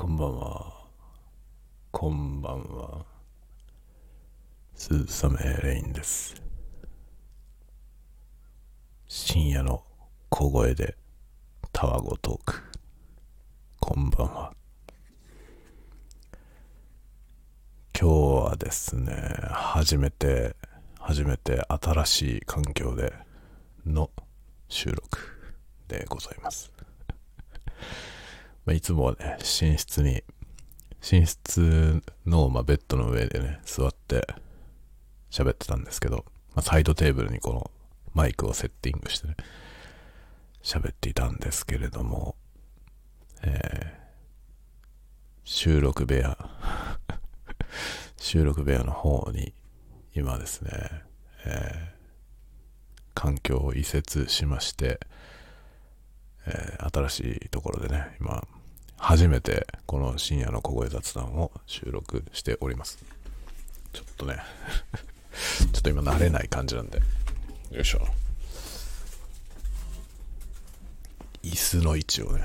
こんばんは。こんばんは。鈴雨レインです。深夜の小声でタワゴトーク。こんばんは。今日はですね、初めて、初めて新しい環境での収録でございます。まあ、いつもはね、寝室に、寝室の、まあ、ベッドの上でね、座って喋ってたんですけど、まあ、サイドテーブルにこのマイクをセッティングしてね、喋っていたんですけれども、えー収録部屋、収録部屋の方に今ですね、えー環境を移設しまして、えー新しいところでね、今、初めてこの深夜の小声雑談を収録しております。ちょっとね、ちょっと今慣れない感じなんで、よいしょ。椅子の位置をね、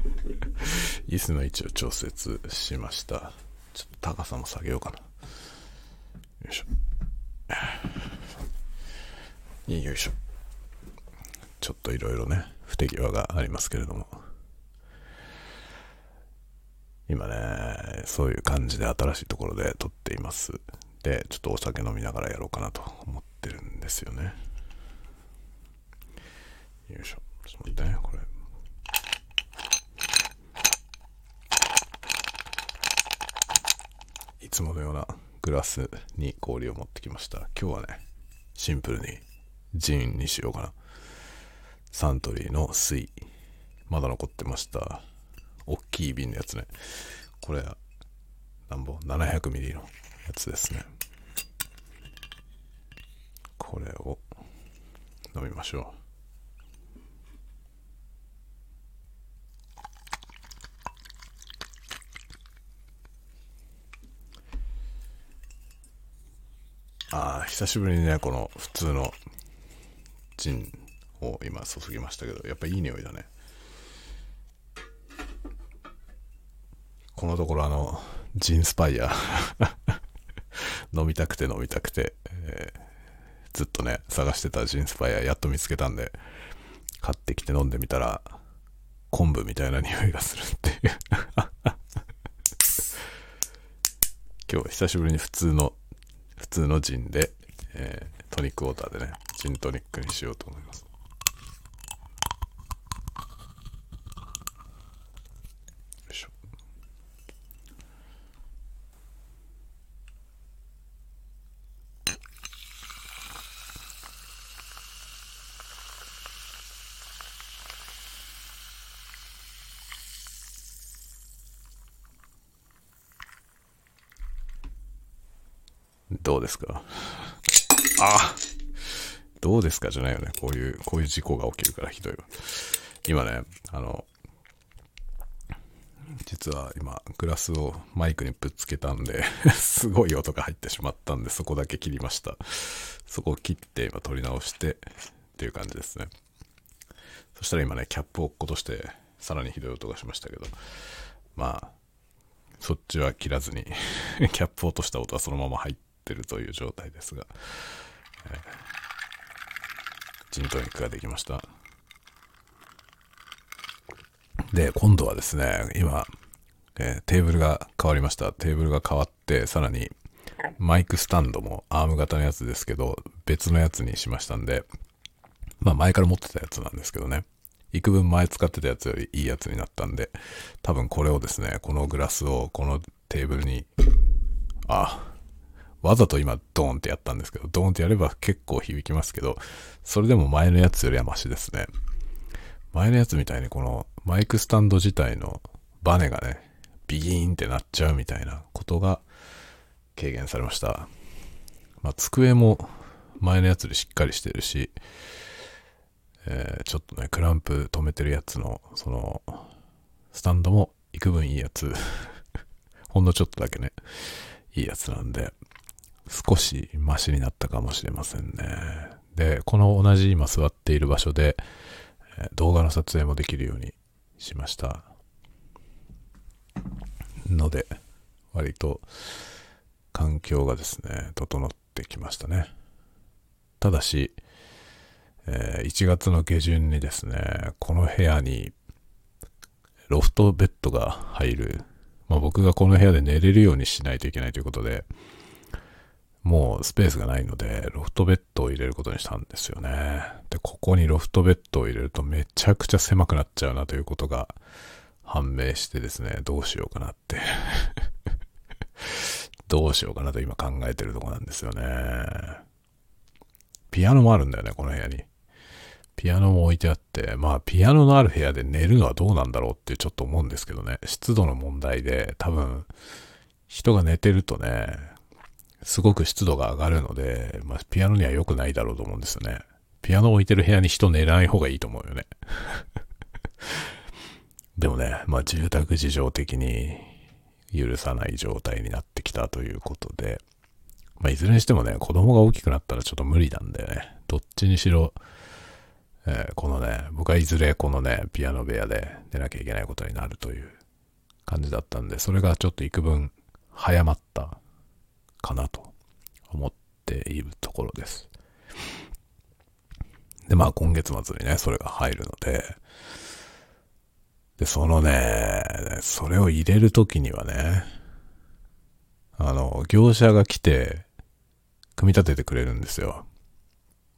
椅子の位置を調節しました。ちょっと高さも下げようかな。よいしょ。よいしょ。ちょっといろいろね、不手際がありますけれども。今ね、そういう感じで新しいところで撮っています。で、ちょっとお酒飲みながらやろうかなと思ってるんですよね。よいしょ。ちょっと待ってね、これ。いつものようなグラスに氷を持ってきました。今日はね、シンプルにジンにしようかな。サントリーの水。まだ残ってました。大きい瓶のやつね。これ、なんぼ ?700 ミリのやつですね。これを飲みましょう。ああ、久しぶりにね、この普通のジンを今注ぎましたけど、やっぱいい匂いだね。このところあの、ジンスパイア 飲みたくて飲みたくて、えーずっとね、探してたジンスパイアやっと見つけたんで、買ってきて飲んでみたら、昆布みたいな匂いがするっていう。今日久しぶりに普通の、普通のジンで、えートニックウォーターでね、ジントニックにしようと思います。どうですか？あどうですかじゃないよね。こういう、こういう事故が起きるからひどいわ。今ね、あの、実は今、グラスをマイクにぶつけたんで、すごい音が入ってしまったんで、そこだけ切りました。そこを切って今取り直してっていう感じですね。そしたら今ね、キャップを落っことして、さらにひどい音がしましたけど、まあ、そっちは切らずに、キャップ落とした音はそのまま入っててるという状態ですが、えージントニックができました。で、今度はですね、今、えーテーブルが変わりました。テーブルが変わって、さらにマイクスタンドもアーム型のやつですけど、別のやつにしましたんで、まあ前から持ってたやつなんですけどね。幾分前使ってたやつよりいいやつになったんで、多分これをですね、このグラスをこのテーブルに、あ、わざと今ドーンってやったんですけど、ドーンってやれば結構響きますけど、それでも前のやつよりはマシですね。前のやつみたいにこのマイクスタンド自体のバネがね、ビギーンってなっちゃうみたいなことが軽減されました。まあ机も前のやつよりしっかりしてるし、えーちょっとね、クランプ止めてるやつの、その、スタンドも幾分いいやつ、ほんのちょっとだけね、いいやつなんで、少しマシになったかもしれませんね。で、この同じ今座っている場所で、動画の撮影もできるようにしました。ので、割と環境がですね、整ってきましたね。ただし、え1月の下旬にですね、この部屋にロフトベッドが入る、まあ、僕がこの部屋で寝れるようにしないといけないということで、もうスペースがないので、ロフトベッドを入れることにしたんですよね。で、ここにロフトベッドを入れるとめちゃくちゃ狭くなっちゃうなということが判明してですね、どうしようかなって。どうしようかなと今考えてるとこなんですよね。ピアノもあるんだよね、この部屋に。ピアノも置いてあって、まあピアノのある部屋で寝るのはどうなんだろうってちょっと思うんですけどね。湿度の問題で多分人が寝てるとね、すごく湿度が上がるので、まあピアノには良くないだろうと思うんですよね。ピアノ置いてる部屋に人寝ない方がいいと思うよね。でもね、まあ住宅事情的に許さない状態になってきたということで、まあいずれにしてもね、子供が大きくなったらちょっと無理なんだよね。どっちにしろ、えーこのね、僕はいずれこのね、ピアノ部屋で寝なきゃいけないことになるという感じだったんで、それがちょっと幾分早まったかなと思っているところです。で、まあ今月末にね、それが入るので、で、そのね、それを入れるときにはね、あの、業者が来て、組み立ててくれるんですよ。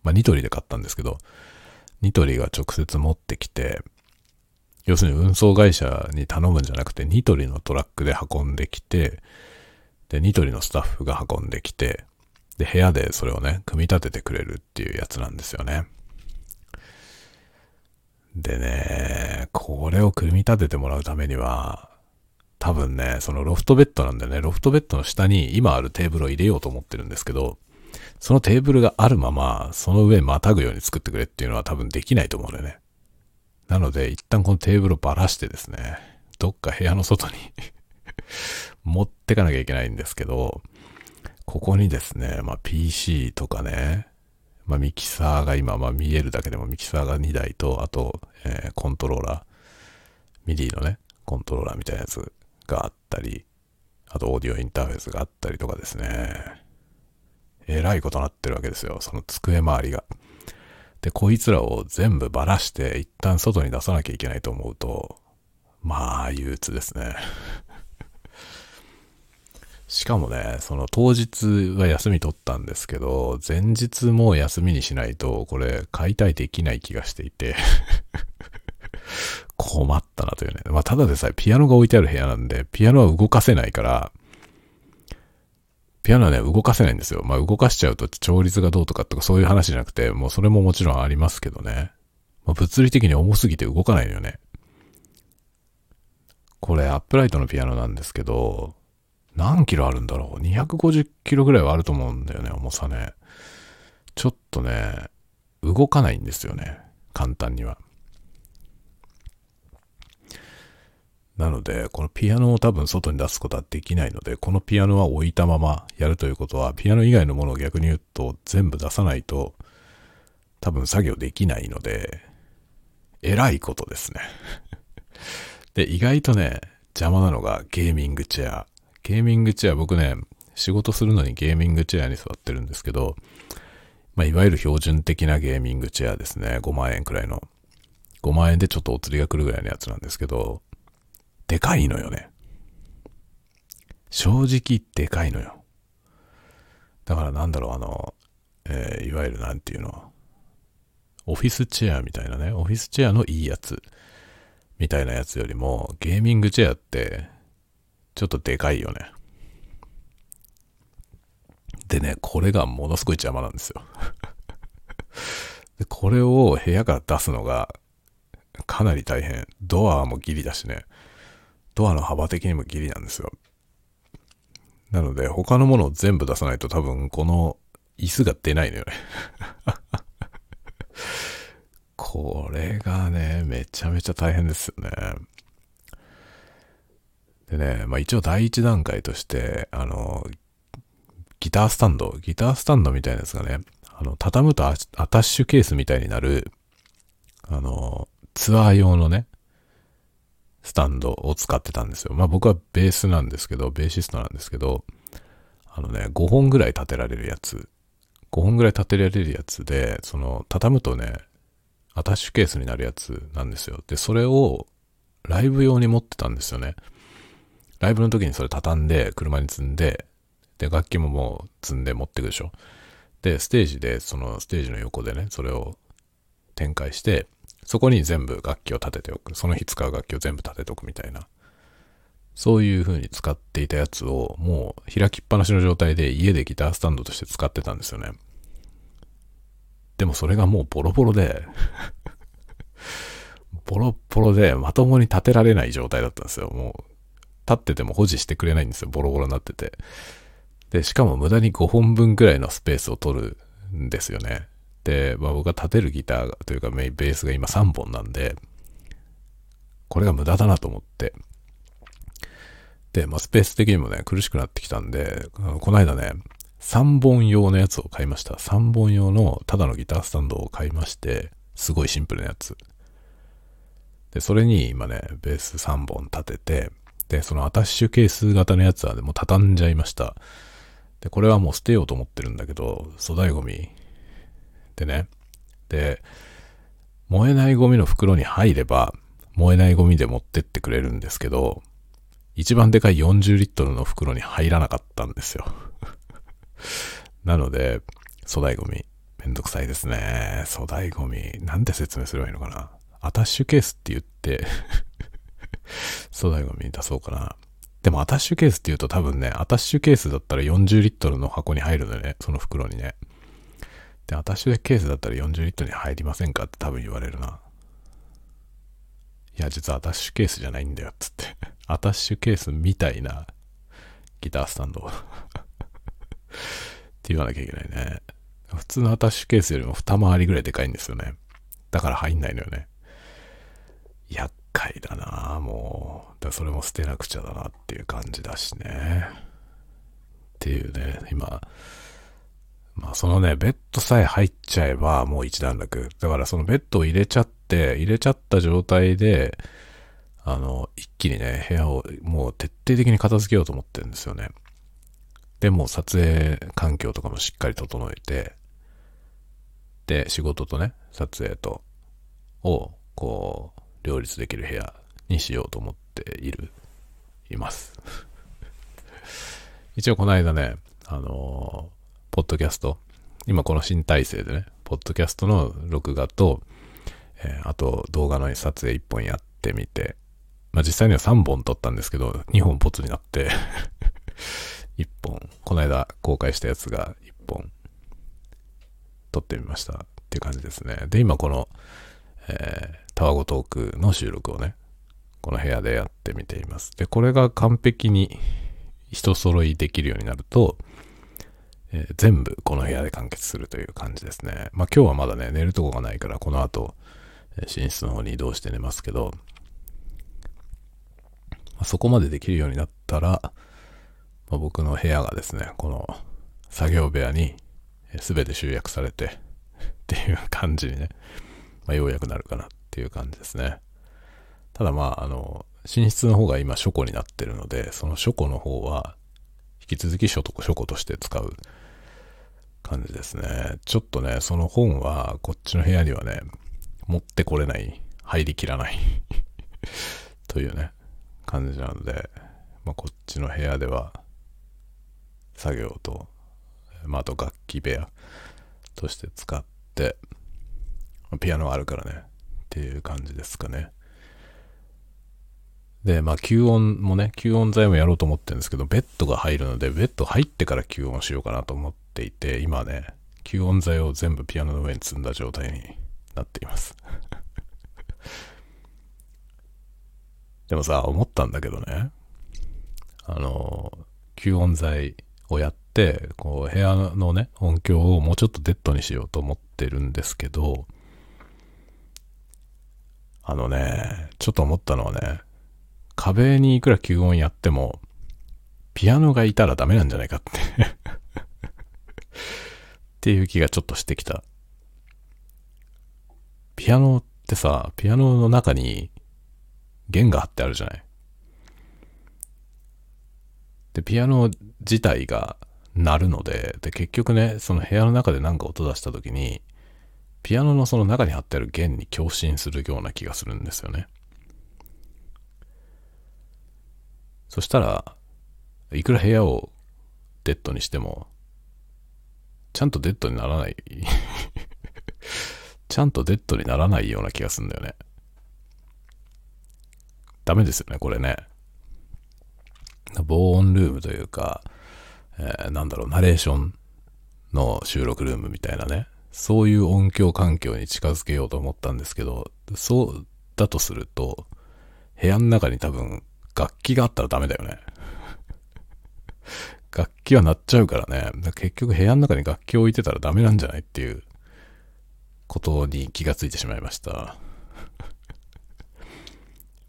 まあニトリで買ったんですけど、ニトリが直接持ってきて、要するに運送会社に頼むんじゃなくて、ニトリのトラックで運んできて、で、ニトリのスタッフが運んできて、で、部屋でそれをね、組み立ててくれるっていうやつなんですよね。でね、これを組み立ててもらうためには、多分ね、そのロフトベッドなんでね、ロフトベッドの下に今あるテーブルを入れようと思ってるんですけど、そのテーブルがあるまま、その上またぐように作ってくれっていうのは多分できないと思うんだよね。なので、一旦このテーブルをばらしてですね、どっか部屋の外に持ってかなきゃいけないんですけど、ここにですね、まあ PC とかね、まあミキサーが今、まあ見えるだけでもミキサーが2台と、あと、えーコントローラー、ミディのね、コントローラーみたいなやつがあったり、あとオーディオインターフェースがあったりとかですね、えらいことなってるわけですよ。その机周りが。で、こいつらを全部ばらして一旦外に出さなきゃいけないと思うと、まあ、憂鬱ですね。しかもね、その当日は休み取ったんですけど、前日も休みにしないと、これ解体できない気がしていて、困ったなというね。まあ、ただでさえピアノが置いてある部屋なんで、ピアノは動かせないから、ピアノはね、動かせないんですよ。まあ、動かしちゃうと調律がどうとかとかそういう話じゃなくて、もうそれももちろんありますけどね。まあ、物理的に重すぎて動かないのよね。これ、アップライトのピアノなんですけど、何キロあるんだろう ?250 キロぐらいはあると思うんだよね、重さね。ちょっとね、動かないんですよね。簡単には。なので、このピアノを多分外に出すことはできないので、このピアノは置いたままやるということは、ピアノ以外のものを逆に言うと全部出さないと、多分作業できないので、えらいことですね。で、意外とね、邪魔なのがゲーミングチェア。ゲーミングチェア、僕ね、仕事するのにゲーミングチェアに座ってるんですけど、まあ、いわゆる標準的なゲーミングチェアですね。5万円くらいの。5万円でちょっとお釣りが来るぐらいのやつなんですけど、でかいのよね。正直でかいのよ。だからなんだろう、あの、えーいわゆるなんていうの、オフィスチェアみたいなね、オフィスチェアのいいやつ、みたいなやつよりも、ゲーミングチェアって、ちょっとでかいよね。でね、これがものすごい邪魔なんですよ。でこれを部屋から出すのが、かなり大変。ドアもギリだしね。ドアの幅的にもギリなんですよ。なので、他のものを全部出さないと多分この椅子が出ないのよね。これがね、めちゃめちゃ大変ですよね。でね、まあ一応第一段階として、あの、ギタースタンド、ギタースタンドみたいなやつがね、あの、畳むとアタッシュケースみたいになる、あの、ツアー用のね、スタンドを使ってたんですよ。まあ僕はベースなんですけど、ベーシストなんですけど、あのね、5本ぐらい立てられるやつ。5本ぐらい立てられるやつで、その、畳むとね、アタッシュケースになるやつなんですよ。で、それをライブ用に持ってたんですよね。ライブの時にそれ畳んで、車に積んで、で、楽器ももう積んで持ってくでしょ。で、ステージで、そのステージの横でね、それを展開して、そこに全部楽器を立てておく。その日使う楽器を全部立てておくみたいな。そういう風に使っていたやつを、もう開きっぱなしの状態で家でギタースタンドとして使ってたんですよね。でもそれがもうボロボロで ボロボロでまともに立てられない状態だったんですよ。もう、立ってても保持してくれないんですよ。ボロボロになってて。で、しかも無駄に5本分くらいのスペースを取るんですよね。で、まあ僕が立てるギターというかメイベースが今3本なんで、これが無駄だなと思って。で、まあスペース的にもね、苦しくなってきたんで、のこの間ね、3本用のやつを買いました。3本用のただのギタースタンドを買いまして、すごいシンプルなやつ。で、それに今ね、ベース3本立てて、で、そのアタッシュケース型のやつはでも畳んじゃいました。で、これはもう捨てようと思ってるんだけど、粗大ゴミでね。で、燃えないゴミの袋に入れば、燃えないゴミで持ってってくれるんですけど、一番でかい40リットルの袋に入らなかったんですよ。なので、粗大ゴミ、めんどくさいですね。粗大ゴミ、なんて説明すればいいのかな。アタッシュケースって言って粗大ゴミ出そうかな。でもアタッシュケースって言うと多分ね、アタッシュケースだったら40リットルの箱に入るのよね。その袋にね。で、アタッシュケースだったら40リットルに入りませんかって多分言われるな。いや、実はアタッシュケースじゃないんだよ、つって。アタッシュケースみたいなギタースタンド って言わなきゃいけないね。普通のアタッシュケースよりも二回りぐらいでかいんですよね。だから入んないのよね。厄介だなもう。だそれも捨てなくちゃだなっていう感じだしね。っていうね、今、まあそのね、ベッドさえ入っちゃえばもう一段落。だからそのベッドを入れちゃって、入れちゃった状態で、あの、一気にね、部屋をもう徹底的に片付けようと思ってるんですよね。で、もう撮影環境とかもしっかり整えて、で、仕事とね、撮影と、を、こう、両立できる部屋にしようと思っている、います。一応この間ね、あのポッドキャスト、今この新体制でね、ポッドキャストの録画と、えー、あと動画の撮影1本やってみて、まあ実際には3本撮ったんですけど、2本ポツになって 1本、この間公開したやつが1本撮ってみましたっていう感じですね。で、今この、え、タワゴトークの収録をね、この部屋でやってみています。で、これが完璧に人揃いできるようになると、えー、全部この部屋で完結するという感じですね。まあ今日はまだね、寝るとこがないから、この後、寝室の方に移動して寝ますけど、ま、そこまでできるようになったら、まあ、僕の部屋がですね、この作業部屋に全て集約されて っていう感じにね、まあ、ようやくなるかなっていう感じですね。ただまあ、あの、寝室の方が今書庫になってるので、その書庫の方は引き続き書庫として使う感じですね。ちょっとね、その本はこっちの部屋にはね、持ってこれない、入りきらない というね、感じなので、まあ、こっちの部屋では作業と、まあ、あと楽器部屋として使って、ピアノがあるからね、っていう感じですかね。で、まあ、吸音もね、吸音材もやろうと思ってるんですけど、ベッドが入るので、ベッド入ってから吸音しようかなと思っていて、今ね、吸音材を全部ピアノの上に積んだ状態になっています でもさ、思ったんだけどね、あの、吸音材をやって、こう、部屋のね、音響をもうちょっとデッドにしようと思ってるんですけど、あのね、ちょっと思ったのはね、壁にいくら吸音やっても、ピアノがいたらダメなんじゃないかって っていう気がちょっとしてきた。ピアノってさ、ピアノの中に弦が張ってあるじゃない。で、ピアノ自体が鳴るので、で、結局ね、その部屋の中で何か音出した時に、ピアノのその中に貼ってある弦に共振するような気がするんですよね。そしたら、いくら部屋をデッドにしても、ちゃんとデッドにならない ちゃんとデッドにならないような気がするんだよね。ダメですよね、これね。防音ルームというか、えー、なんだろう、ナレーションの収録ルームみたいなね。そういう音響環境に近づけようと思ったんですけど、そうだとすると、部屋の中に多分楽器があったらダメだよね。楽器は鳴っちゃうからね。ら結局部屋の中に楽器を置いてたらダメなんじゃないっていうことに気がついてしまいました。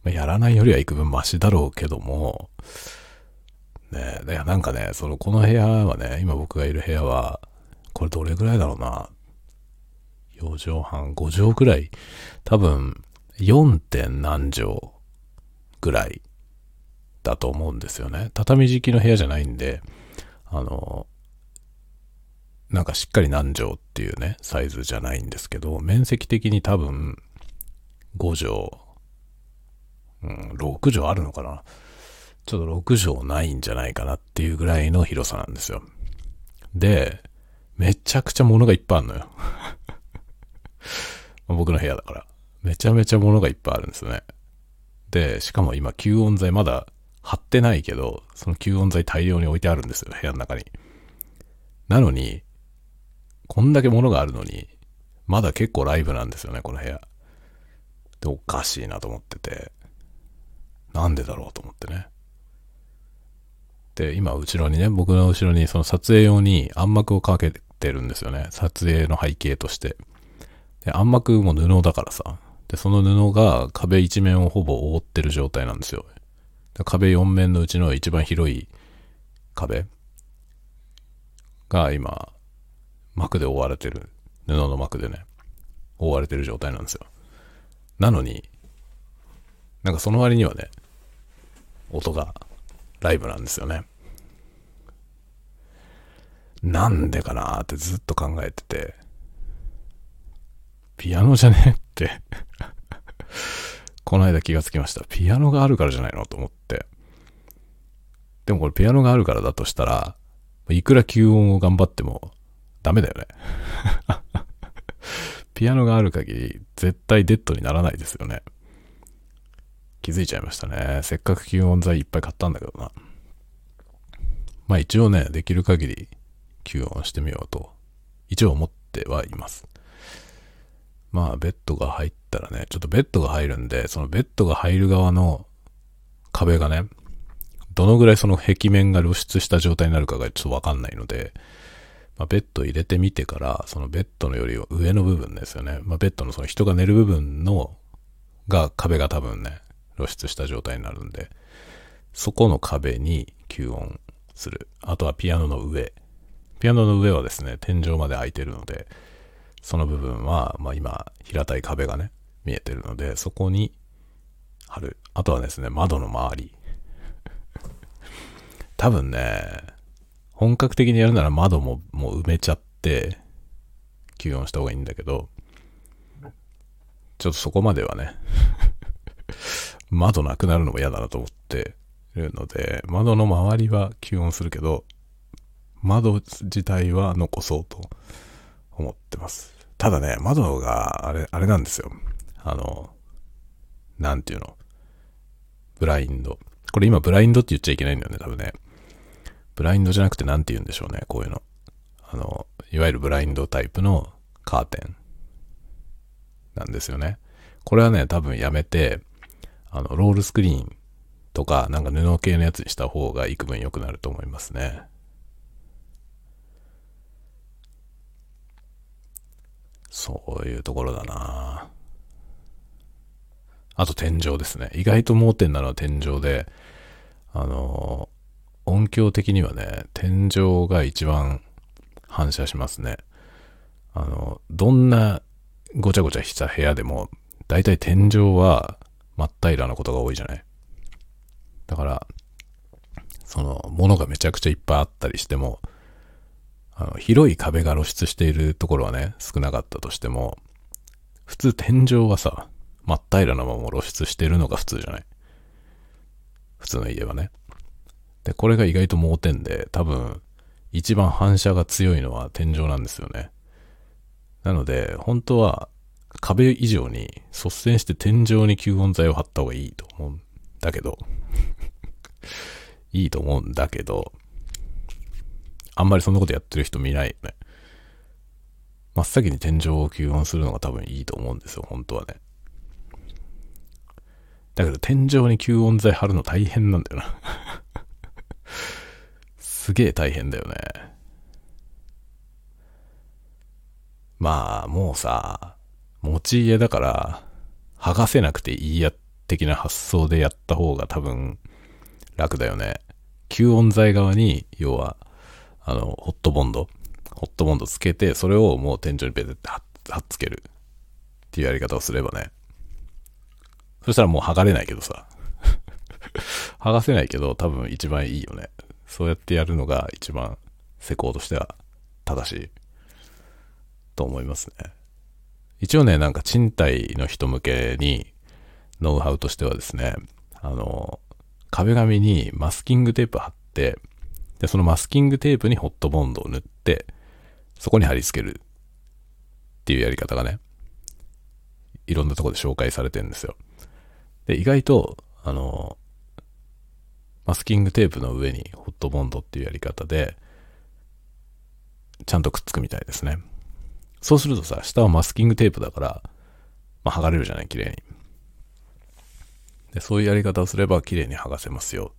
やらないよりは幾分マシだろうけども、ねえ、なんかね、その、この部屋はね、今僕がいる部屋は、これどれぐらいだろうな。4畳半、5畳ぐらい。多分、4. 点何畳ぐらいだと思うんですよね。畳敷きの部屋じゃないんで、あの、なんかしっかり何畳っていうね、サイズじゃないんですけど、面積的に多分、5畳、うん、6畳あるのかな。ちょっと6畳ないんじゃないかなっていうぐらいの広さなんですよ。で、めちゃくちゃ物がいっぱいあるのよ。僕の部屋だから。めちゃめちゃ物がいっぱいあるんですよね。で、しかも今吸音材まだ貼ってないけど、その吸音材大量に置いてあるんですよ、部屋の中に。なのに、こんだけ物があるのに、まだ結構ライブなんですよね、この部屋。で、おかしいなと思ってて。なんでだろうと思ってね。で、今、後ろにね、僕の後ろにその撮影用に暗幕をかけてるんですよね。撮影の背景として。で、暗幕も布だからさ。で、その布が壁一面をほぼ覆ってる状態なんですよ。壁4面のうちの一番広い壁が今、膜で覆われてる。布の膜でね、覆われてる状態なんですよ。なのに、なんかその割にはね、音がライブなんですよね。なんでかなってずっと考えてて、ピアノじゃねって この間気がつきました。ピアノがあるからじゃないのと思って。でもこれピアノがあるからだとしたら、いくら吸音を頑張ってもダメだよね ピアノがある限り絶対デッドにならないですよね。気づいちゃいましたね。せっかく吸音材いっぱい買ったんだけどな。まあ一応ね、できる限り吸音してみようと、一応思ってはいます。まあベッドが入ったらね、ちょっとベッドが入るんで、そのベッドが入る側の壁がね、どのぐらいその壁面が露出した状態になるかがちょっとわかんないので、まあ、ベッド入れてみてから、そのベッドのより上の部分ですよね。まあ、ベッドのその人が寝る部分の、が壁が多分ね、露出した状態になるんで、そこの壁に吸音する。あとはピアノの上。ピアノの上はですね、天井まで開いてるので、その部分は、まあ今、平たい壁がね、見えてるので、そこに貼る。あとはですね、窓の周り。多分ね、本格的にやるなら窓ももう埋めちゃって、吸音した方がいいんだけど、ちょっとそこまではね 窓なくなるのも嫌だなと思ってるので、窓の周りは吸音するけど、窓自体は残そうと思ってます。ただね、窓があれ、あれなんですよ。あの、なんていうの？ブラインド。これ今ブラインドって言っちゃいけないんだよね、多分ね。ブラインドじゃなくて何て言うんでしょうね、こういうの。あの、いわゆるブラインドタイプのカーテンなんですよね。これはね、多分やめて、あの、ロールスクリーンとか、なんか布系のやつにした方が幾分良くなると思いますね。そういうところだなあと天井ですね。意外と盲点なのは天井で、あの、音響的にはね、天井が一番反射しますね。あの、どんなごちゃごちゃした部屋でも、だいたい天井は、真っ平らなことが多いじゃない。だから、その、物がめちゃくちゃいっぱいあったりしても、あの、広い壁が露出しているところはね、少なかったとしても、普通天井はさ、真っ平らなまま露出してるのが普通じゃない？普通の家はね。で、これが意外と盲点で、多分、一番反射が強いのは天井なんですよね。なので、本当は壁以上に率先して天井に吸音材を貼った方がいいと思うんだけど、いいと思うんだけど、あんまりそんなことやってる人見ないよね。真っ先に天井を吸音するのが多分いいと思うんですよ、本当はね。だけど天井に吸音材貼るの大変なんだよな。すげえ大変だよね。まあ、もうさ、持ち家だから、剥がせなくていいや的な発想でやった方が多分楽だよね。吸音材側に、要は、あの、ホットボンド、ホットボンドつけて、それをもう天井にペテって貼っつけるっていうやり方をすればね。そしたらもう剥がれないけどさ。剥がせないけど多分一番いいよね。そうやってやるのが一番施工としては正しいと思いますね。一応ね、なんか賃貸の人向けにノウハウとしてはですね、あの、壁紙にマスキングテープ貼って、で、そのマスキングテープにホットボンドを塗って、そこに貼り付けるっていうやり方がね、いろんなとこで紹介されてるんですよ。で、意外と、あの、マスキングテープの上にホットボンドっていうやり方で、ちゃんとくっつくみたいですね。そうするとさ、下はマスキングテープだから、まあ、剥がれるじゃない、綺麗に。で、そういうやり方をすれば綺麗に剥がせますよ。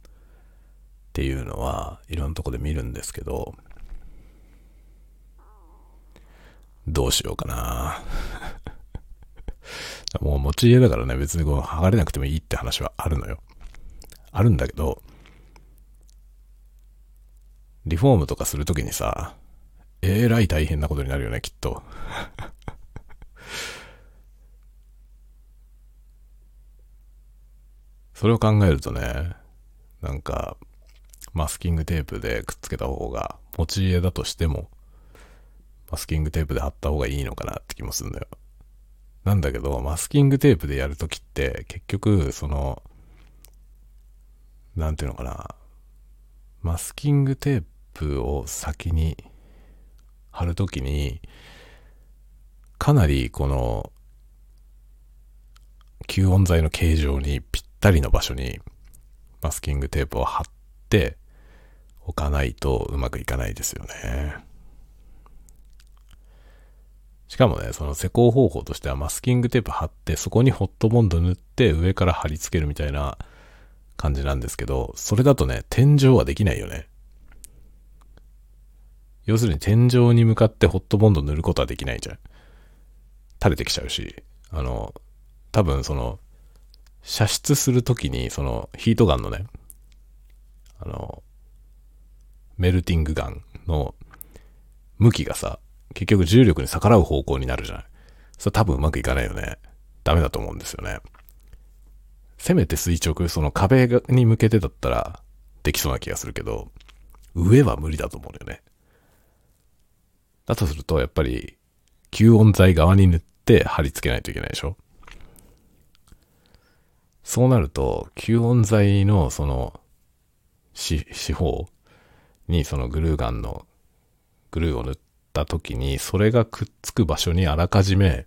っていうのは、いろんなとこで見るんですけど、どうしようかな もう持ち家だからね、別にこう剥がれなくてもいいって話はあるのよ。あるんだけど、リフォームとかするときにさ、えらい大変なことになるよね、きっと。それを考えるとね、なんか、マスキングテープでくっつけた方が、持ち家だとしても、マスキングテープで貼った方がいいのかなって気もするんだよ。なんだけど、マスキングテープでやるときって、結局、その、なんていうのかな、マスキングテープを先に貼るときに、かなりこの、吸音材の形状にぴったりの場所にマスキングテープを貼っておかないとうまくいかないですよね。しかもね、その施工方法としてはマスキングテープ貼ってそこにホットボンド塗って上から貼り付けるみたいな感じなんですけど、それだとね、天井はできないよね。要するに天井に向かってホットボンド塗ることはできないじゃん。垂れてきちゃうし、あの、多分その、射出するときに、その、ヒートガンのね、あの、メルティングガンの向きがさ、結局重力に逆らう方向になるじゃない。それ多分うまくいかないよね。ダメだと思うんですよね。せめて垂直、その壁に向けてだったらできそうな気がするけど、上は無理だと思うよね。だとすると、やっぱり、吸音材側に塗って貼り付けないといけないでしょそうなると、吸音材のその、四方にそのグルーガンのグルーを塗った時に、それがくっつく場所にあらかじめ、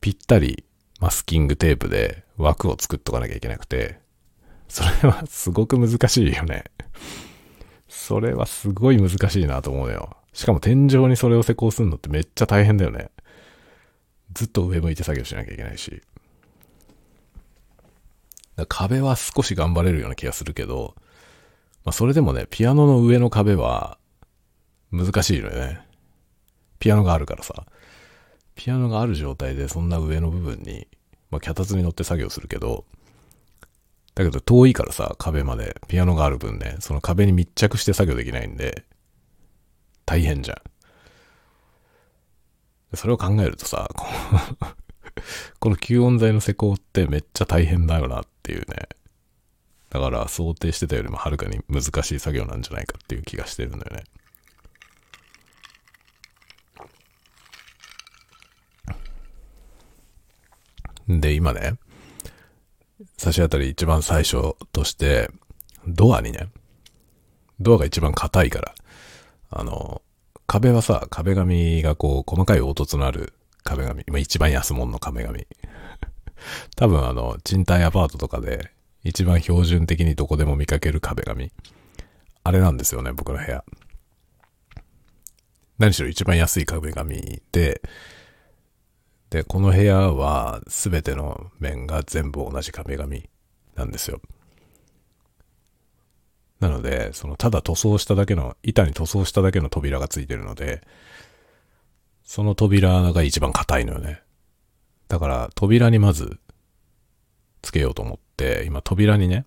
ぴったりマスキングテープで枠を作っとかなきゃいけなくて、それはすごく難しいよね。それはすごい難しいなと思うのよ。しかも天井にそれを施工するのってめっちゃ大変だよね。ずっと上向いて作業しなきゃいけないし。壁は少し頑張れるような気がするけど、まあそれでもね、ピアノの上の壁は難しいのよね。ピアノがあるからさ。ピアノがある状態でそんな上の部分に、まあ脚立に乗って作業するけど、だけど遠いからさ、壁まで、ピアノがある分ね、その壁に密着して作業できないんで、大変じゃん。それを考えるとさ、こう この吸音材の施工ってめっちゃ大変だよなっていうね。だから想定してたよりもはるかに難しい作業なんじゃないかっていう気がしてるんだよね。で、今ね、差し当たり一番最初として、ドアにね、ドアが一番硬いから、あの、壁はさ、壁紙がこう、細かい凹凸のある壁紙、今一番安物の壁紙。多分あの、賃貸アパートとかで、一番標準的にどこでも見かける壁紙。あれなんですよね、僕の部屋。何しろ一番安い壁紙で、で、この部屋は全ての面が全部同じ壁紙なんですよ。なので、そのただ塗装しただけの、板に塗装しただけの扉がついてるので、その扉が一番硬いのよね。だから扉にまずつけようと思って、今扉にね、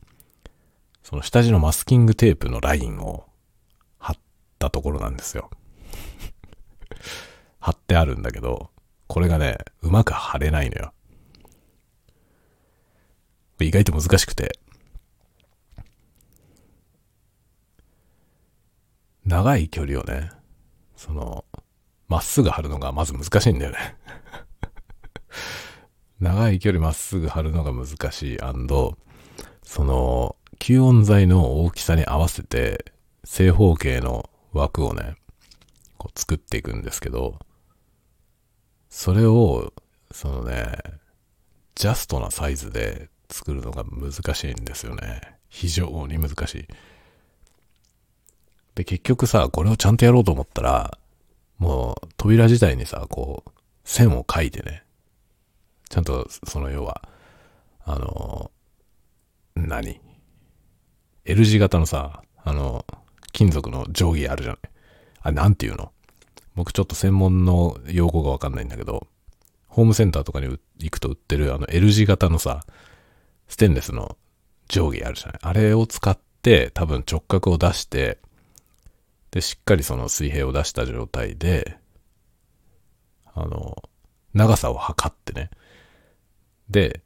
その下地のマスキングテープのラインを貼ったところなんですよ。貼ってあるんだけど、これがね、うまく貼れないのよ。意外と難しくて。長い距離をね、その、まっすぐ貼るのがまず難しいんだよね長い距離まっすぐ貼るのが難しいその、吸音材の大きさに合わせて、正方形の枠をね、こう作っていくんですけど、それを、そのね、ジャストなサイズで作るのが難しいんですよね。非常に難しい。で、結局さ、これをちゃんとやろうと思ったら、もう扉自体にさ、こう、線を描いてね、ちゃんと、その要は、あの、何 ?L 字型のさ、あの、金属の定規あるじゃない？あれ、なんていうの？僕ちょっと専門の用語がわかんないんだけど、ホームセンターとかに行くと売ってるあの L 字型のさ、ステンレスの定規あるじゃない？あれを使って多分直角を出して、で、しっかりその水平を出した状態で、あの、長さを測ってね。で、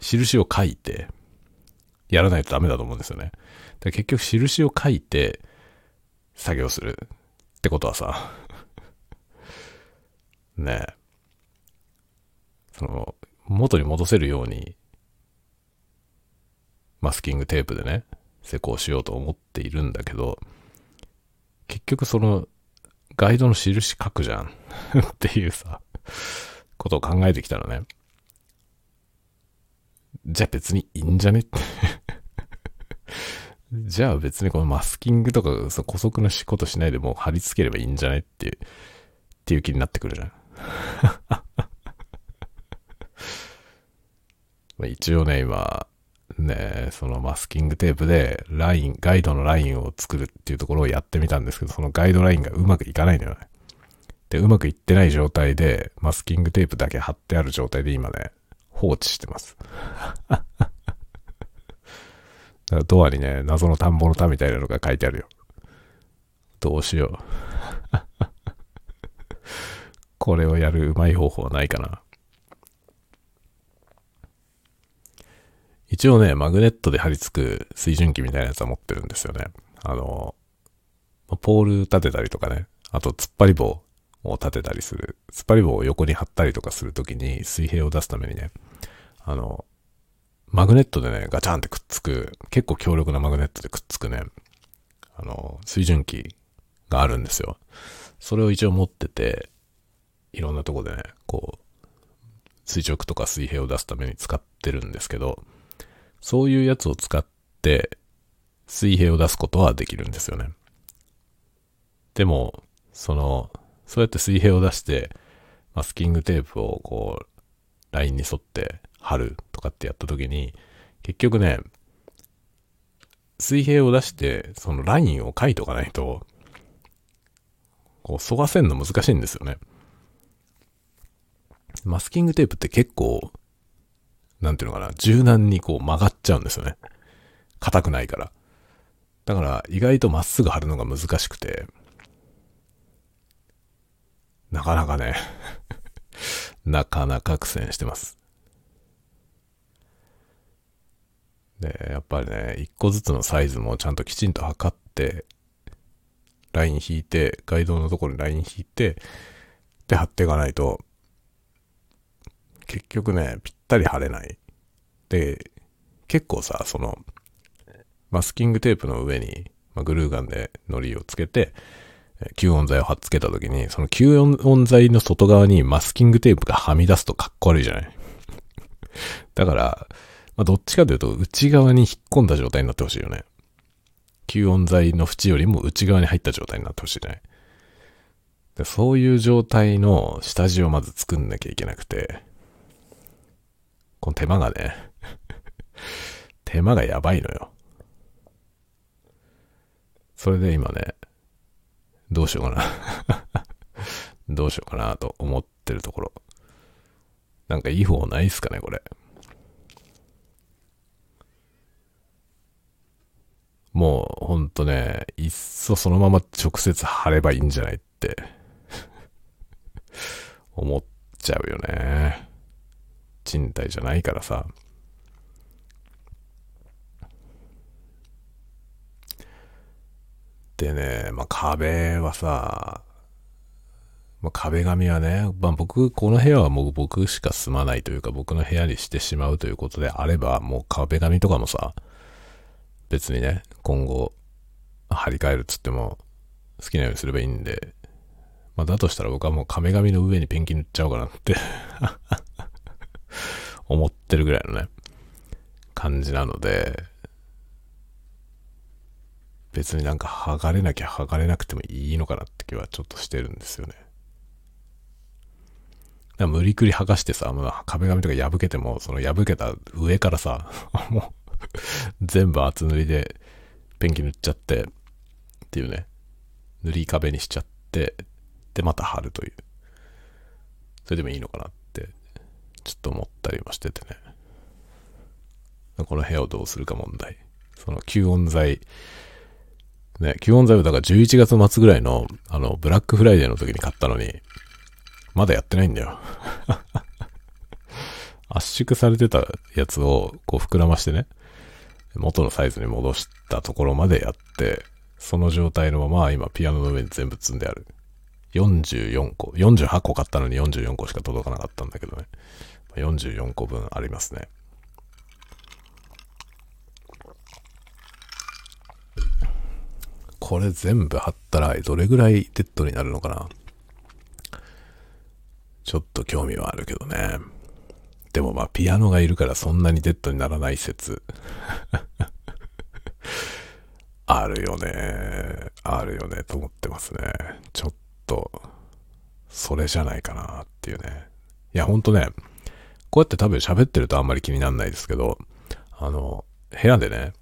印を書いて、やらないとダメだと思うんですよね。で結局印を書いて、作業するってことはさ、ねえその、元に戻せるように、マスキングテープでね、施工しようと思っているんだけど、結局その、ガイドの印書くじゃん っていうさ、ことを考えてきたらね。じゃあ別にいいんじゃね？っ てじゃあ別にこのマスキングとか、そ古速な仕事しないでもう貼り付ければいいんじゃないっていう、っていう気になってくるじゃん。ま一応ね、今、ね、そのマスキングテープでライン、ガイドのラインを作るっていうところをやってみたんですけど、そのガイドラインがうまくいかないのよね。で、うまくいってない状態で、マスキングテープだけ貼ってある状態で今ね、放置してます。だからドアにね、謎の田んぼの田みたいなのが書いてあるよ。どうしよう。これをやるうまい方法はないかな。一応ね、マグネットで貼り付く水準器みたいなやつは持ってるんですよね。あの、ポール立てたりとかね、あと突っ張り棒を立てたりする。突っ張り棒を横に貼ったりとかするときに水平を出すためにね、あの、マグネットでね、ガチャンってくっつく、結構強力なマグネットでくっつくね、あの、水準器があるんですよ。それを一応持ってて、いろんなとこでね、こう、垂直とか水平を出すために使ってるんですけど、そういうやつを使って水平を出すことはできるんですよね。でも、その、そうやって水平を出して、マスキングテープをこう、ラインに沿って貼るとかってやった時に、結局ね、水平を出して、そのラインを書いとかないと、こう、沿わせんの難しいんですよね。マスキングテープって結構、なんていうのかな、柔軟にこう曲がっちゃうんですよね。硬くないから。だから意外とまっすぐ貼るのが難しくて、なかなかね なかなか苦戦してます。で、やっぱりね、一個ずつのサイズもちゃんときちんと測って、ライン引いて、ガイドのところにライン引いて、で貼っていかないと、結局ね、ぴったり貼れない。で、結構さ、その、マスキングテープの上に、まあ、グルーガンで糊をつけて、吸音材を貼っつけた時に、その吸音材の外側にマスキングテープがはみ出すとかっこ悪いじゃないだから、まあ、どっちかというと内側に引っ込んだ状態になってほしいよね。吸音材の縁よりも内側に入った状態になってほしいね。でそういう状態の下地をまず作んなきゃいけなくて、この手間がね、手間がやばいのよ。それで今ね、どうしようかな。どうしようかなと思ってるところ。なんかいい方ないっすかね、これ。もうほんとね、いっそそのまま直接貼ればいいんじゃないって 思っちゃうよね。賃貸じゃないからさ。でね、まあ壁はさ、まあ、壁紙はね、まあ僕、この部屋はもう僕しか住まないというか僕の部屋にしてしまうということであれば、もう壁紙とかもさ、別にね、今後、張り替えるっつっても、好きなようにすればいいんで、まあだとしたら僕はもう壁紙の上にペンキ塗っちゃおうかなって 思ってるぐらいのね、感じなので、別になんか剥がれなきゃ剥がれなくてもいいのかなって気はちょっとしてるんですよね。無理くり剥がしてさ、まあ、壁紙とか破けても、その破けた上からさ、もう 全部厚塗りでペンキ塗っちゃってっていうね、塗り壁にしちゃって、でまた貼るという。それでもいいのかなって、ちょっと思ったりもしててね。この部屋をどうするか問題。その吸音材、ね、吸音材をだから11月末ぐらいの、あの、ブラックフライデーの時に買ったのに、まだやってないんだよ。圧縮されてたやつをこう膨らましてね、元のサイズに戻したところまでやって、その状態のまま今ピアノの上に全部積んである。44個、48個買ったのに44個しか届かなかったんだけどね。44個分ありますね。これ全部貼ったらどれぐらいデッドになるのかなちょっと興味はあるけどね。でもまあピアノがいるからそんなにデッドにならない説。あるよね。あるよねと思ってますね。ちょっと、それじゃないかなっていうね。いやほんとね、こうやって多分喋ってるとあんまり気にならないですけど、あの、部屋でね、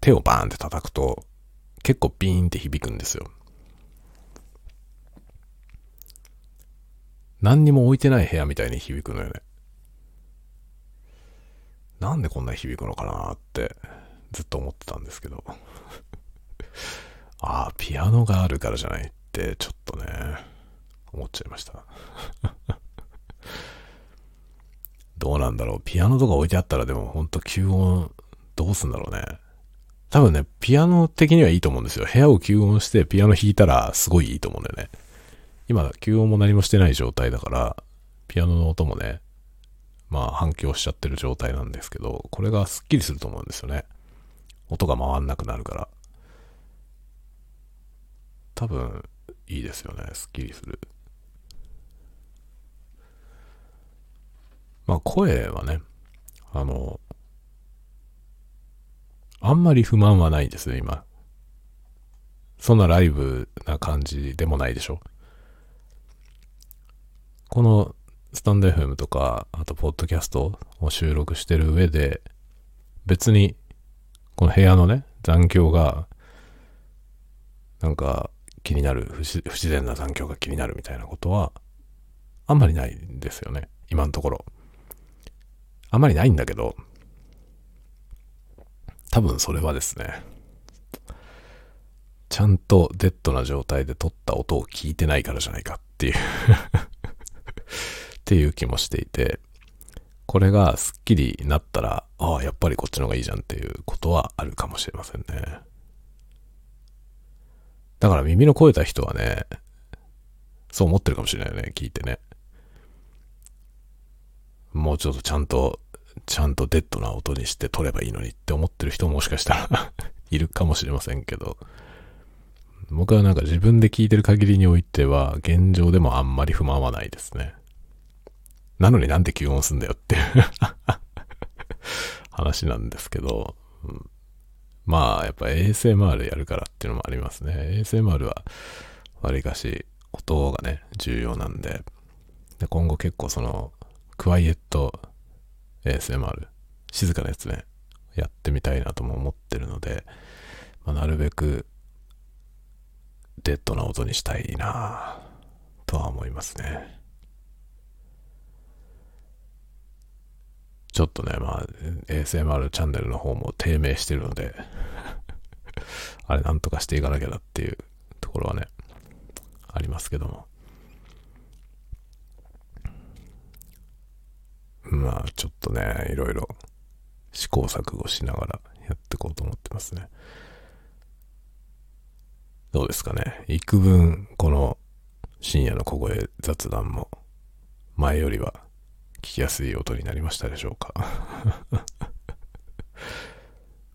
手をバーンって叩くと、結構ビーンって響くんですよ。何にも置いてない部屋みたいに響くのよね。なんでこんな響くのかなってずっと思ってたんですけど。ああ、ピアノがあるからじゃないってちょっとね、思っちゃいました。どうなんだろう。ピアノとか置いてあったらでもほんと吸音どうすんだろうね。多分ね、ピアノ的にはいいと思うんですよ。部屋を吸音してピアノ弾いたらすごいいいと思うんだよね。今、吸音も何もしてない状態だから、ピアノの音もね、まあ反響しちゃってる状態なんですけど、これがスッキリすると思うんですよね。音が回んなくなるから。多分、いいですよね。スッキリする。まあ声はね、あの、あんまり不満はないですね、今。そんなライブな感じでもないでしょ。このスタンド FM とか、あとポッドキャストを収録してる上で、別に、この部屋のね、残響が、なんか気になる不、不自然な残響が気になるみたいなことは、あんまりないんですよね。今のところ。あんまりないんだけど、多分それはですね、ちゃんとデッドな状態で撮った音を聞いてないからじゃないかっていうっていう気もしていて、これがスッキリになったら、ああ、やっぱりこっちの方がいいじゃんっていうことはあるかもしれませんね。だから耳の肥えた人はね、そう思ってるかもしれないよね、聞いてね。もうちょっとちゃんと、ちゃんとデッドな音にして撮ればいいのにって思ってる人ももしかしたら いるかもしれませんけど、僕はなんか自分で聞いてる限りにおいては、現状でもあんまり不満はないですね。なのになんで吸音すんだよっていう 話なんですけど、うん、まあ、やっぱ ASMR やるからっていうのもありますね。ASMR は、わりかし、音がね、重要なんで、で今後結構その、クワイエット ASMR、静かなやつね、やってみたいなとも思ってるので、まあ、なるべくデッドな音にしたいなとは思いますね。ちょっとね、まあ、ASMR チャンネルの方も低迷してるので あれなんとかしていかなきゃなっていうところはね、ありますけども。まあ、ちょっとね、いろいろ試行錯誤しながらやっていこうと思ってますね。どうですかね。幾分、この深夜の小声雑談も前よりは聞きやすい音になりましたでしょうか。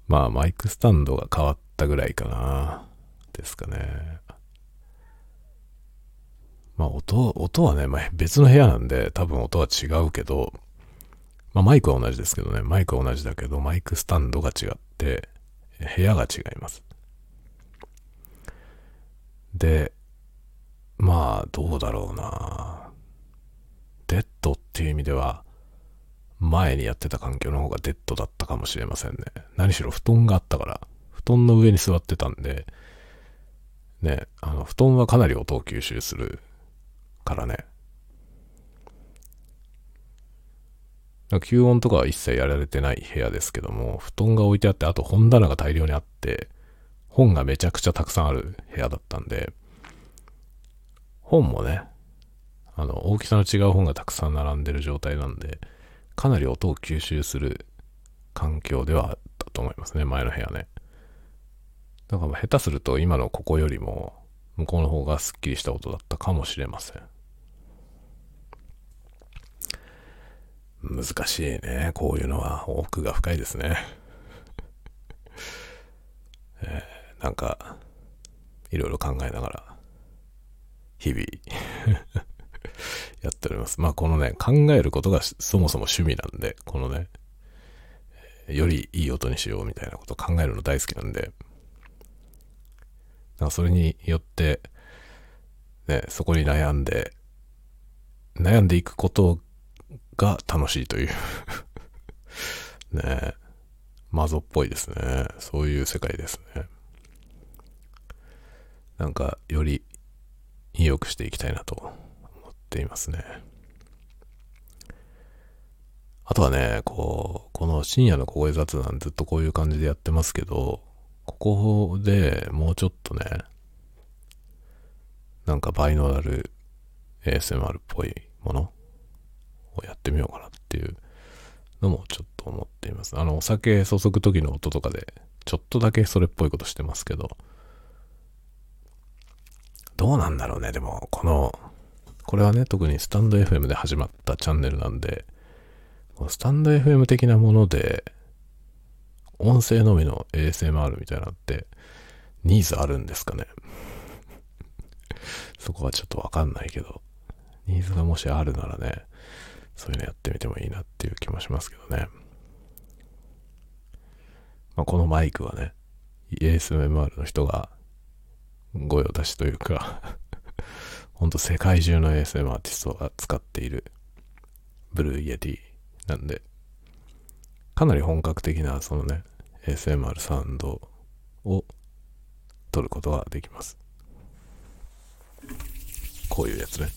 まあ、マイクスタンドが変わったぐらいかな。ですかね。まあ、音、音はね、まあ、別の部屋なんで多分音は違うけど、まあ、マイクは同じですけどね、マイクは同じだけど、マイクスタンドが違って、部屋が違います。で、まあ、どうだろうな。デッドっていう意味では、前にやってた環境の方がデッドだったかもしれませんね。何しろ布団があったから、布団の上に座ってたんで、ね、あの、布団はかなり音を吸収するからね。吸音とかは一切やられてない部屋ですけども、布団が置いてあって、あと本棚が大量にあって、本がめちゃくちゃたくさんある部屋だったんで、本もね、あの、大きさの違う本がたくさん並んでる状態なんで、かなり音を吸収する環境ではあったと思いますね、前の部屋ね。だから下手すると今のここよりも、向こうの方がスッキリした音だったかもしれません。難しいね。こういうのは奥が深いですね。えー、なんか、いろいろ考えながら、日々やっております。まあこのね、考えることがそもそも趣味なんで、このね、よりいい音にしようみたいなことを考えるの大好きなんで、なんかそれによって、ね、そこに悩んで、悩んでいくことが楽しいという ねマゾっぽいですね。そういう世界ですね。なんか、より良くしていきたいなとていますね。あとはね、こう、この深夜の小声雑談ずっとこういう感じでやってますけど、ここでもうちょっとね、なんかバイノーラル ASMR っぽいものをやってみようかなっていうのもちょっと思っています。あの、お酒注ぐ時の音とかで、ちょっとだけそれっぽいことしてますけど、どうなんだろうね。でも、この、これはね、特にスタンド FM で始まったチャンネルなんで、スタンド FM 的なもので、音声のみの ASMR みたいなのって、ニーズあるんですかね？そこはちょっとわかんないけど、ニーズがもしあるならね、そういうのやってみてもいいなっていう気もしますけどね。まあ、このマイクはね、ASMR の人がご用達というかほんと世界中の ASM アーティストが使っているBlue Yeti なんで、かなり本格的なそのね、ASMR サウンドを取ることができます。こういうやつね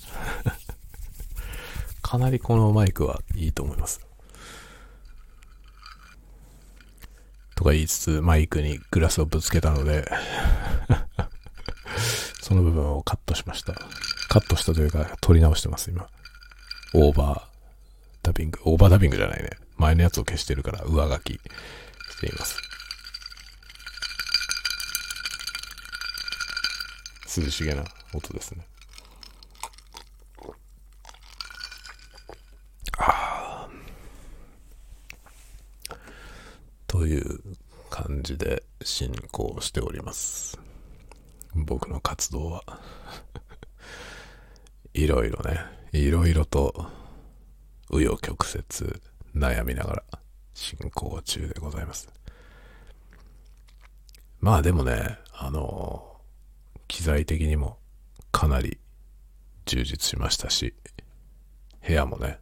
かなりこのマイクはいいと思います。とか言いつつ、マイクにグラスをぶつけたので その部分をカットしました。カットしたというか、撮り直してます、今。オーバーダビング、オーバーダビングじゃないね。前のやつを消してるから上書きしています。涼しげな音ですね。あという感じで進行しております。僕の活動はいろいろね、いろいろと紆余曲折悩みながら進行中でございます。まあでもね、あの機材的にもかなり充実しましたし、部屋もね、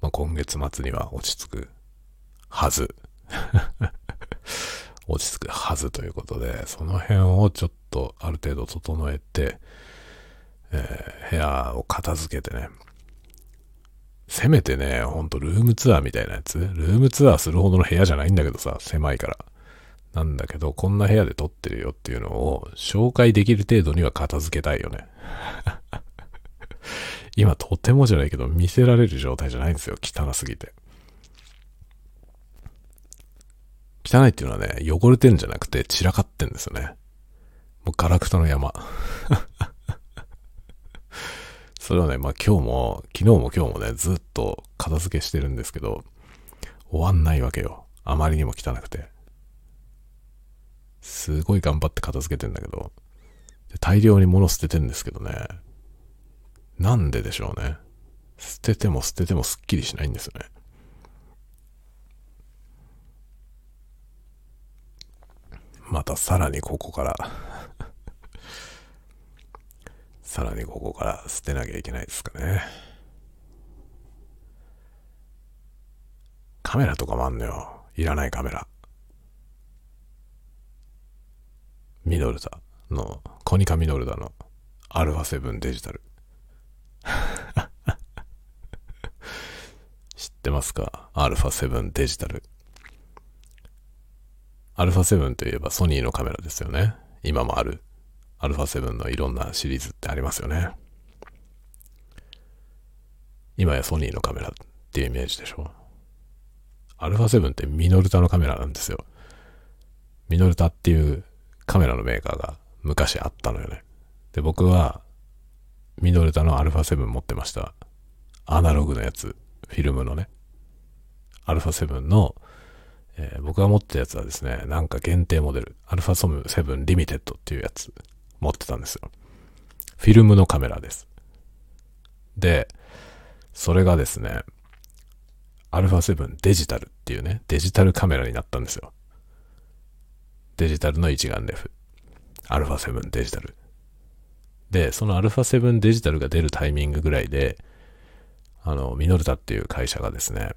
まあ、今月末には落ち着くはず。落ち着くはずということで、その辺をちょっとある程度整えて、えー、部屋を片付けてね、せめてね、ほんとルームツアーみたいなやつ、ルームツアーするほどの部屋じゃないんだけどさ、狭いから。なんだけど、こんな部屋で撮ってるよっていうのを紹介できる程度には片付けたいよね。今とてもじゃないけど見せられる状態じゃないんですよ。汚すぎて。汚いっていうのはね、汚れてんじゃなくて散らかってんですよね。もうガラクタの山。それはね、まあ今日も、昨日も今日もね、ずっと片付けしてるんですけど、終わんないわけよ。あまりにも汚くて。すごい頑張って片付けてんだけど、大量に物捨ててんですけどね。なんででしょうね。捨てても捨ててもすっきりしないんですよね。またさらにここからさらにここから捨てなきゃいけないですかね。カメラとかもあんのよ。いらないカメラ。ミノルタの、コニカミノルタのアルファ7デジタル。知ってますか？アルファ7デジタル。アルファ7といえばソニーのカメラですよね。今もある。アルファ7のいろんなシリーズってありますよね。今やソニーのカメラっていうイメージでしょ。アルファ7ってミノルタのカメラなんですよ。ミノルタっていうカメラのメーカーが昔あったのよね。で、僕はミノルタのアルファ7持ってました。アナログのやつ。フィルムのね。アルファ7のえー、僕が持ってたやつはですね、なんか限定モデル、アルファ7リミテッドっていうやつ持ってたんですよ。フィルムのカメラです。で、それがですね、アルファ7デジタルっていうね、デジタルカメラになったんですよ。デジタルの一眼レフ。アルファ7デジタル。で、そのアルファ7デジタルが出るタイミングぐらいで、あの、ミノルタっていう会社がですね、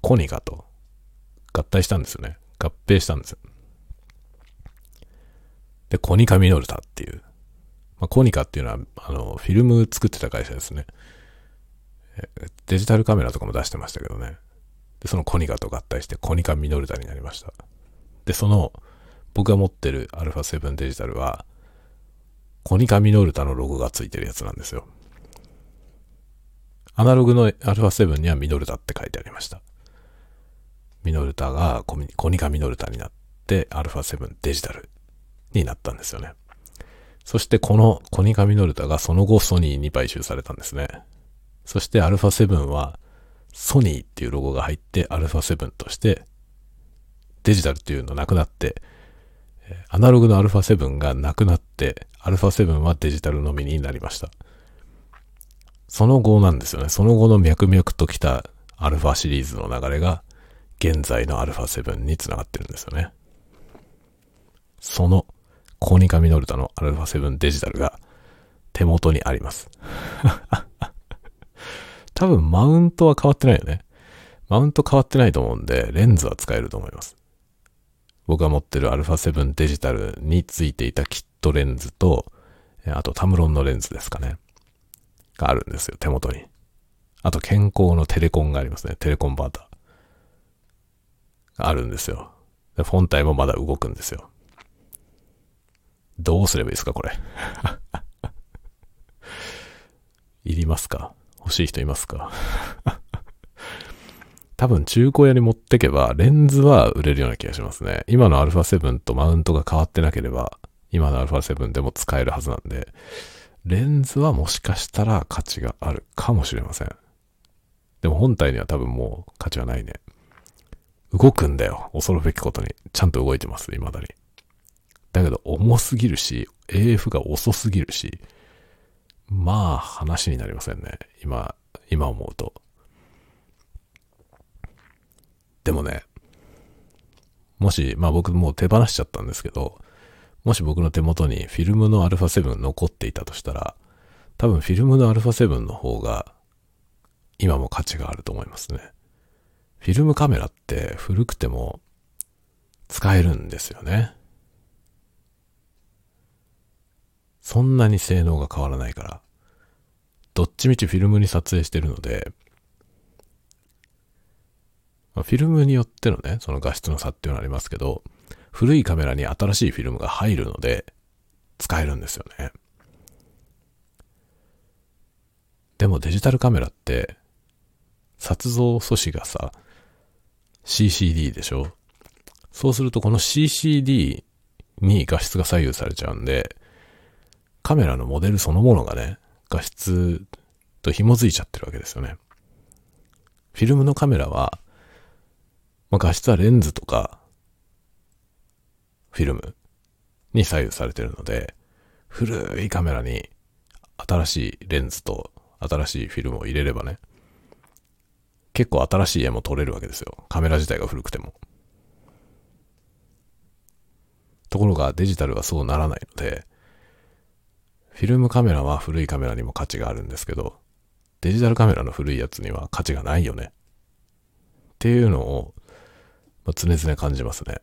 コニカと合体したんですよね。合併したんですよ。で、コニカミノルタっていう。まあ、コニカっていうのは、あの、フィルム作ってた会社ですね。デジタルカメラとかも出してましたけどね。で、そのコニカと合体してコニカミノルタになりました。で、その、僕が持ってる α7 デジタルは、コニカミノルタのロゴがついてるやつなんですよ。アナログの α7 にはミノルタって書いてありました。ミノルタがコニカミノルタになって、α7 デジタル になったんですよね。そしてこのコニカミノルタがその後ソニーに買収されたんですね。そして α7 はソニーっていうロゴが入って α7 としてデジタルっていうのなくなって、アナログの α7 がなくなって α7 はデジタルのみになりました。その後なんですよね。その後の脈々と来た α シリーズの流れが現在の α7 につながってるんですよね。その コーニカミノルタの α7 デジタルが手元にあります。多分マウントは変わってないよね。マウント変わってないと思うんで、レンズは使えると思います。僕が持ってる α7 デジタルについていたキットレンズと、あとタムロンのレンズですかね。があるんですよ、手元に。あと健康のテレコンがありますね。テレコンバーター。あるんですよ。で、本体もまだ動くんですよ。どうすればいいですか、これ？いりますか？欲しい人いますか？多分中古屋に持ってけばレンズは売れるような気がしますね。今の α7 とマウントが変わってなければ、今の α7 でも使えるはずなんで、レンズはもしかしたら価値があるかもしれません。でも本体には多分もう価値はないね。動くんだよ。恐るべきことに。ちゃんと動いてます、未だに。だけど重すぎるし、AF が遅すぎるし、まあ話になりませんね。今、今思うと。でもね、もし、まあ僕もう手放しちゃったんですけど、もし僕の手元にフィルムの α7 残っていたとしたら、多分フィルムの α7 の方が今も価値があると思いますね。フィルムカメラって古くても使えるんですよね。そんなに性能が変わらないから。どっちみちフィルムに撮影してるので、まあ、フィルムによってのね、その画質の差っていうのはありますけど、古いカメラに新しいフィルムが入るので、使えるんですよね。でもデジタルカメラって、撮像素子がさ、CCD でしょ？そうするとこの CCD に画質が左右されちゃうんで、カメラのモデルそのものがね、画質と紐づいちゃってるわけですよね。フィルムのカメラは、まあ、画質はレンズとか、フィルムに左右されてるので、古いカメラに新しいレンズと新しいフィルムを入れればね、結構新しい絵も撮れるわけですよ。カメラ自体が古くても。ところがデジタルはそうならないので、フィルムカメラは古いカメラにも価値があるんですけど、デジタルカメラの古いやつには価値がないよね。っていうのを、まあ、常々感じますね。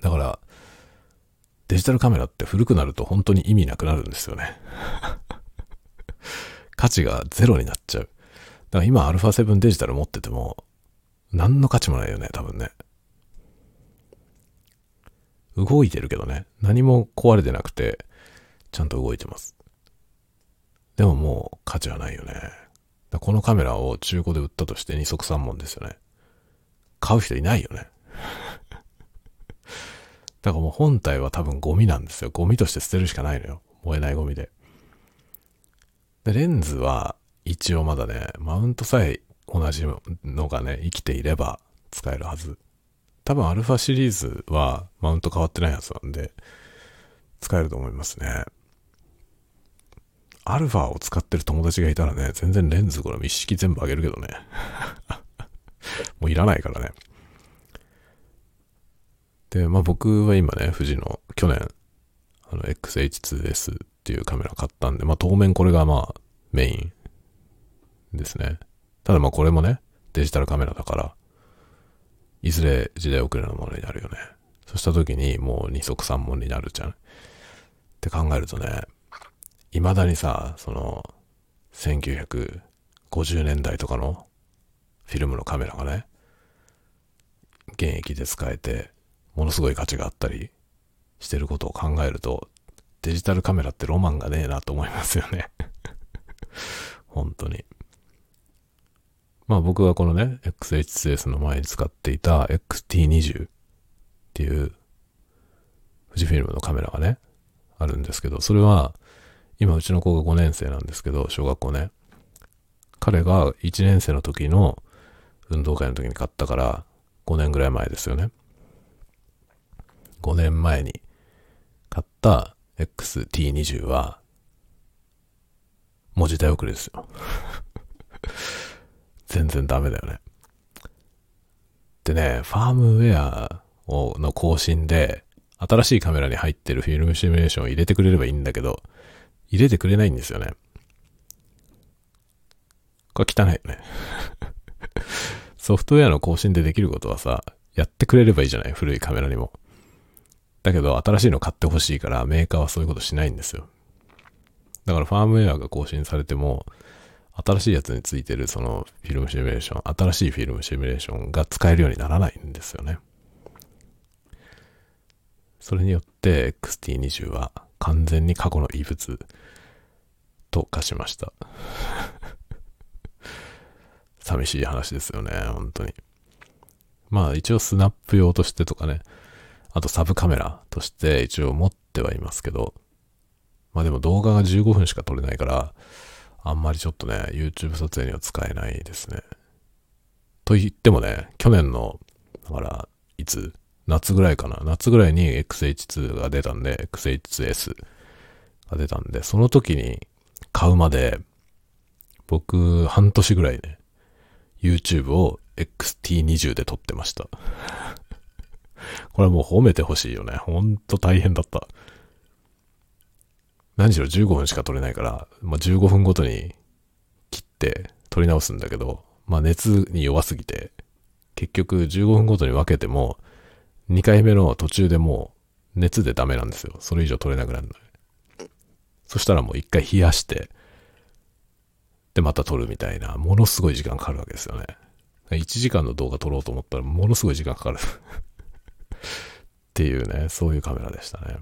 だから、デジタルカメラって古くなると本当に意味なくなるんですよね。価値がゼロになっちゃう。だから今 α7 デジタル持ってても、何の価値もないよね、多分ね。動いてるけどね。何も壊れてなくて、ちゃんと動いてます。でももう価値はないよね。このカメラを中古で売ったとして二足三門ですよね。買う人いないよね。だからもう本体は多分ゴミなんですよ。ゴミとして捨てるしかないのよ。燃えないゴミで。で、レンズは一応まだね、マウントさえ同じのがね、生きていれば使えるはず。多分アルファシリーズはマウント変わってないやつなんで、使えると思いますね。アルファを使ってる友達がいたらね、全然レンズこれ一式全部あげるけどね。もういらないからね。で、まあ僕は今ね、富士の去年、あの XH2S っていうカメラ買ったんで、まあ当面これがまあメインですね。ただまあこれもね、デジタルカメラだから、いずれ時代遅れのものになるよね。そうした時にもう二足三門になるじゃん。って考えるとね、未だにさ、その、1950年代とかのフィルムのカメラがね、現役で使えて、ものすごい価値があったりしてることを考えると、デジタルカメラってロマンがねえなと思いますよね 本当に。まあ僕はこのね、XH2S の前に使っていた XT20 っていう富士フィルムのカメラがね、あるんですけど、それは今うちの子が5年生なんですけど、小学校ね。彼が1年生の時の運動会の時に買ったから5年ぐらい前ですよね。5年前に買った XT20 は、もう時代遅れですよ。全然ダメだよね。でね、ファームウェアをの更新で、新しいカメラに入ってるフィルムシミュレーションを入れてくれればいいんだけど、入れてくれないんですよね。これ汚いよね。ソフトウェアの更新でできることはさ、やってくれればいいじゃない？古いカメラにも。だけど、新しいの買ってほしいから、メーカーはそういうことしないんですよ。だからファームウェアが更新されても、新しいやつについてるそのフィルムシミュレーション、新しいフィルムシミュレーションが使えるようにならないんですよね。それによって XT20 は完全に過去の遺物と化しました。寂しい話ですよね、本当に。まあ一応スナップ用としてとかね、あとサブカメラとして一応持ってはいますけど、まあでも動画が15分しか撮れないから、あんまりちょっとね、YouTube 撮影には使えないですね。と言ってもね、去年の、だから、いつ？夏ぐらいかな夏ぐらいに XH2 が出たんで、XH2S が出たんで、その時に買うまで、僕、半年ぐらいね、YouTube を XT20 で撮ってました。これはもう褒めてほしいよね。ほんと大変だった。何しろ15分しか撮れないから、まあ、15分ごとに切って撮り直すんだけど、まあ、熱に弱すぎて、結局15分ごとに分けても、2回目の途中でもう熱でダメなんですよ。それ以上撮れなくなるのそしたらもう一回冷やして、でまた撮るみたいな、ものすごい時間かかるわけですよね。1時間の動画撮ろうと思ったらものすごい時間かかる っていうね、そういうカメラでしたね。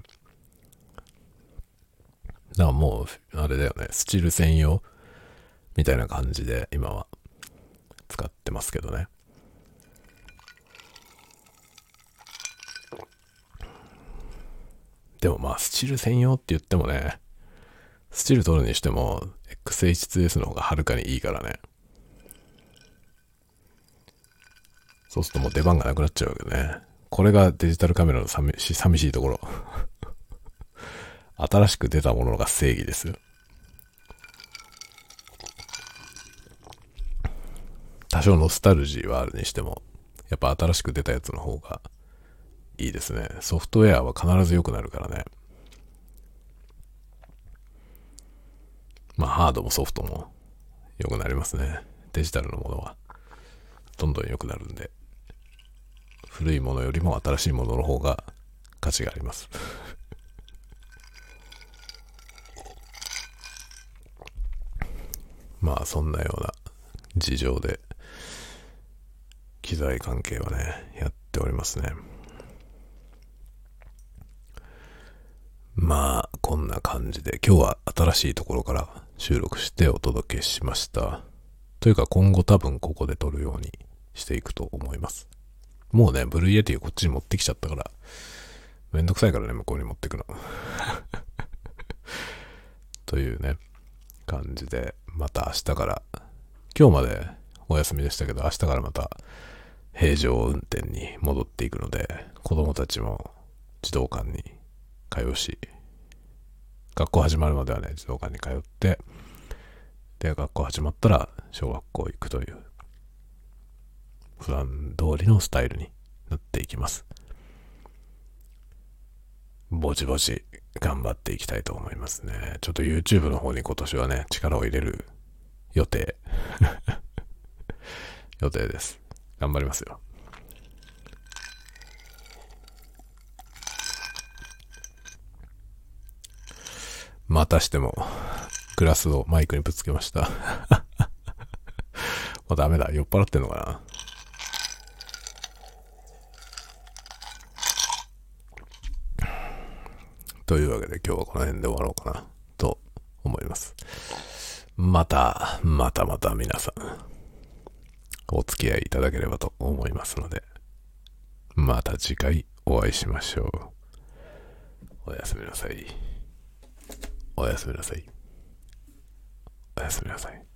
だからもう、あれだよね、スチール専用みたいな感じで今は使ってますけどね。でもまあ、スチール専用って言ってもね、スチール取るにしても、XH2S の方がはるかにいいからね。そうするともう出番がなくなっちゃうわけね。これがデジタルカメラの寂し寂しいところ。新しく出たものが正義です。多少ノスタルジーはあるにしても、やっぱ新しく出たやつの方がいいですね。ソフトウェアは必ず良くなるからね。まあハードもソフトも良くなりますね。デジタルのものはどんどん良くなるんで。古いものよりも新しいものの方が価値があります。まあそんなような事情で機材関係はね、やっておりますね。まあ、こんな感じで、今日は新しいところから収録してお届けしました。というか今後多分ここで撮るようにしていくと思います。もうね、 Blue Yeti こっちに持ってきちゃったから、めんどくさいからね、向こうに持ってくの。というね、感じで、また明日から、今日までお休みでしたけど、明日からまた平常運転に戻っていくので、子供たちも児童館に通うし、学校始まるまではね、児童館に通って、で、学校始まったら小学校行くという、普段通りのスタイルになっていきます。ぼちぼち頑張っていきたいと思いますね。ちょっと YouTube の方に今年はね、力を入れる予定。予定です。頑張りますよ。またしても、グラスをマイクにぶつけました。もうダメだ。酔っ払ってんのかなというわけで今日はこの辺で終わろうかなと思います。また、またまた皆さん、お付き合いいただければと思いますので、また次回お会いしましょう。おやすみなさい。おやすみなさい。おやすみなさい。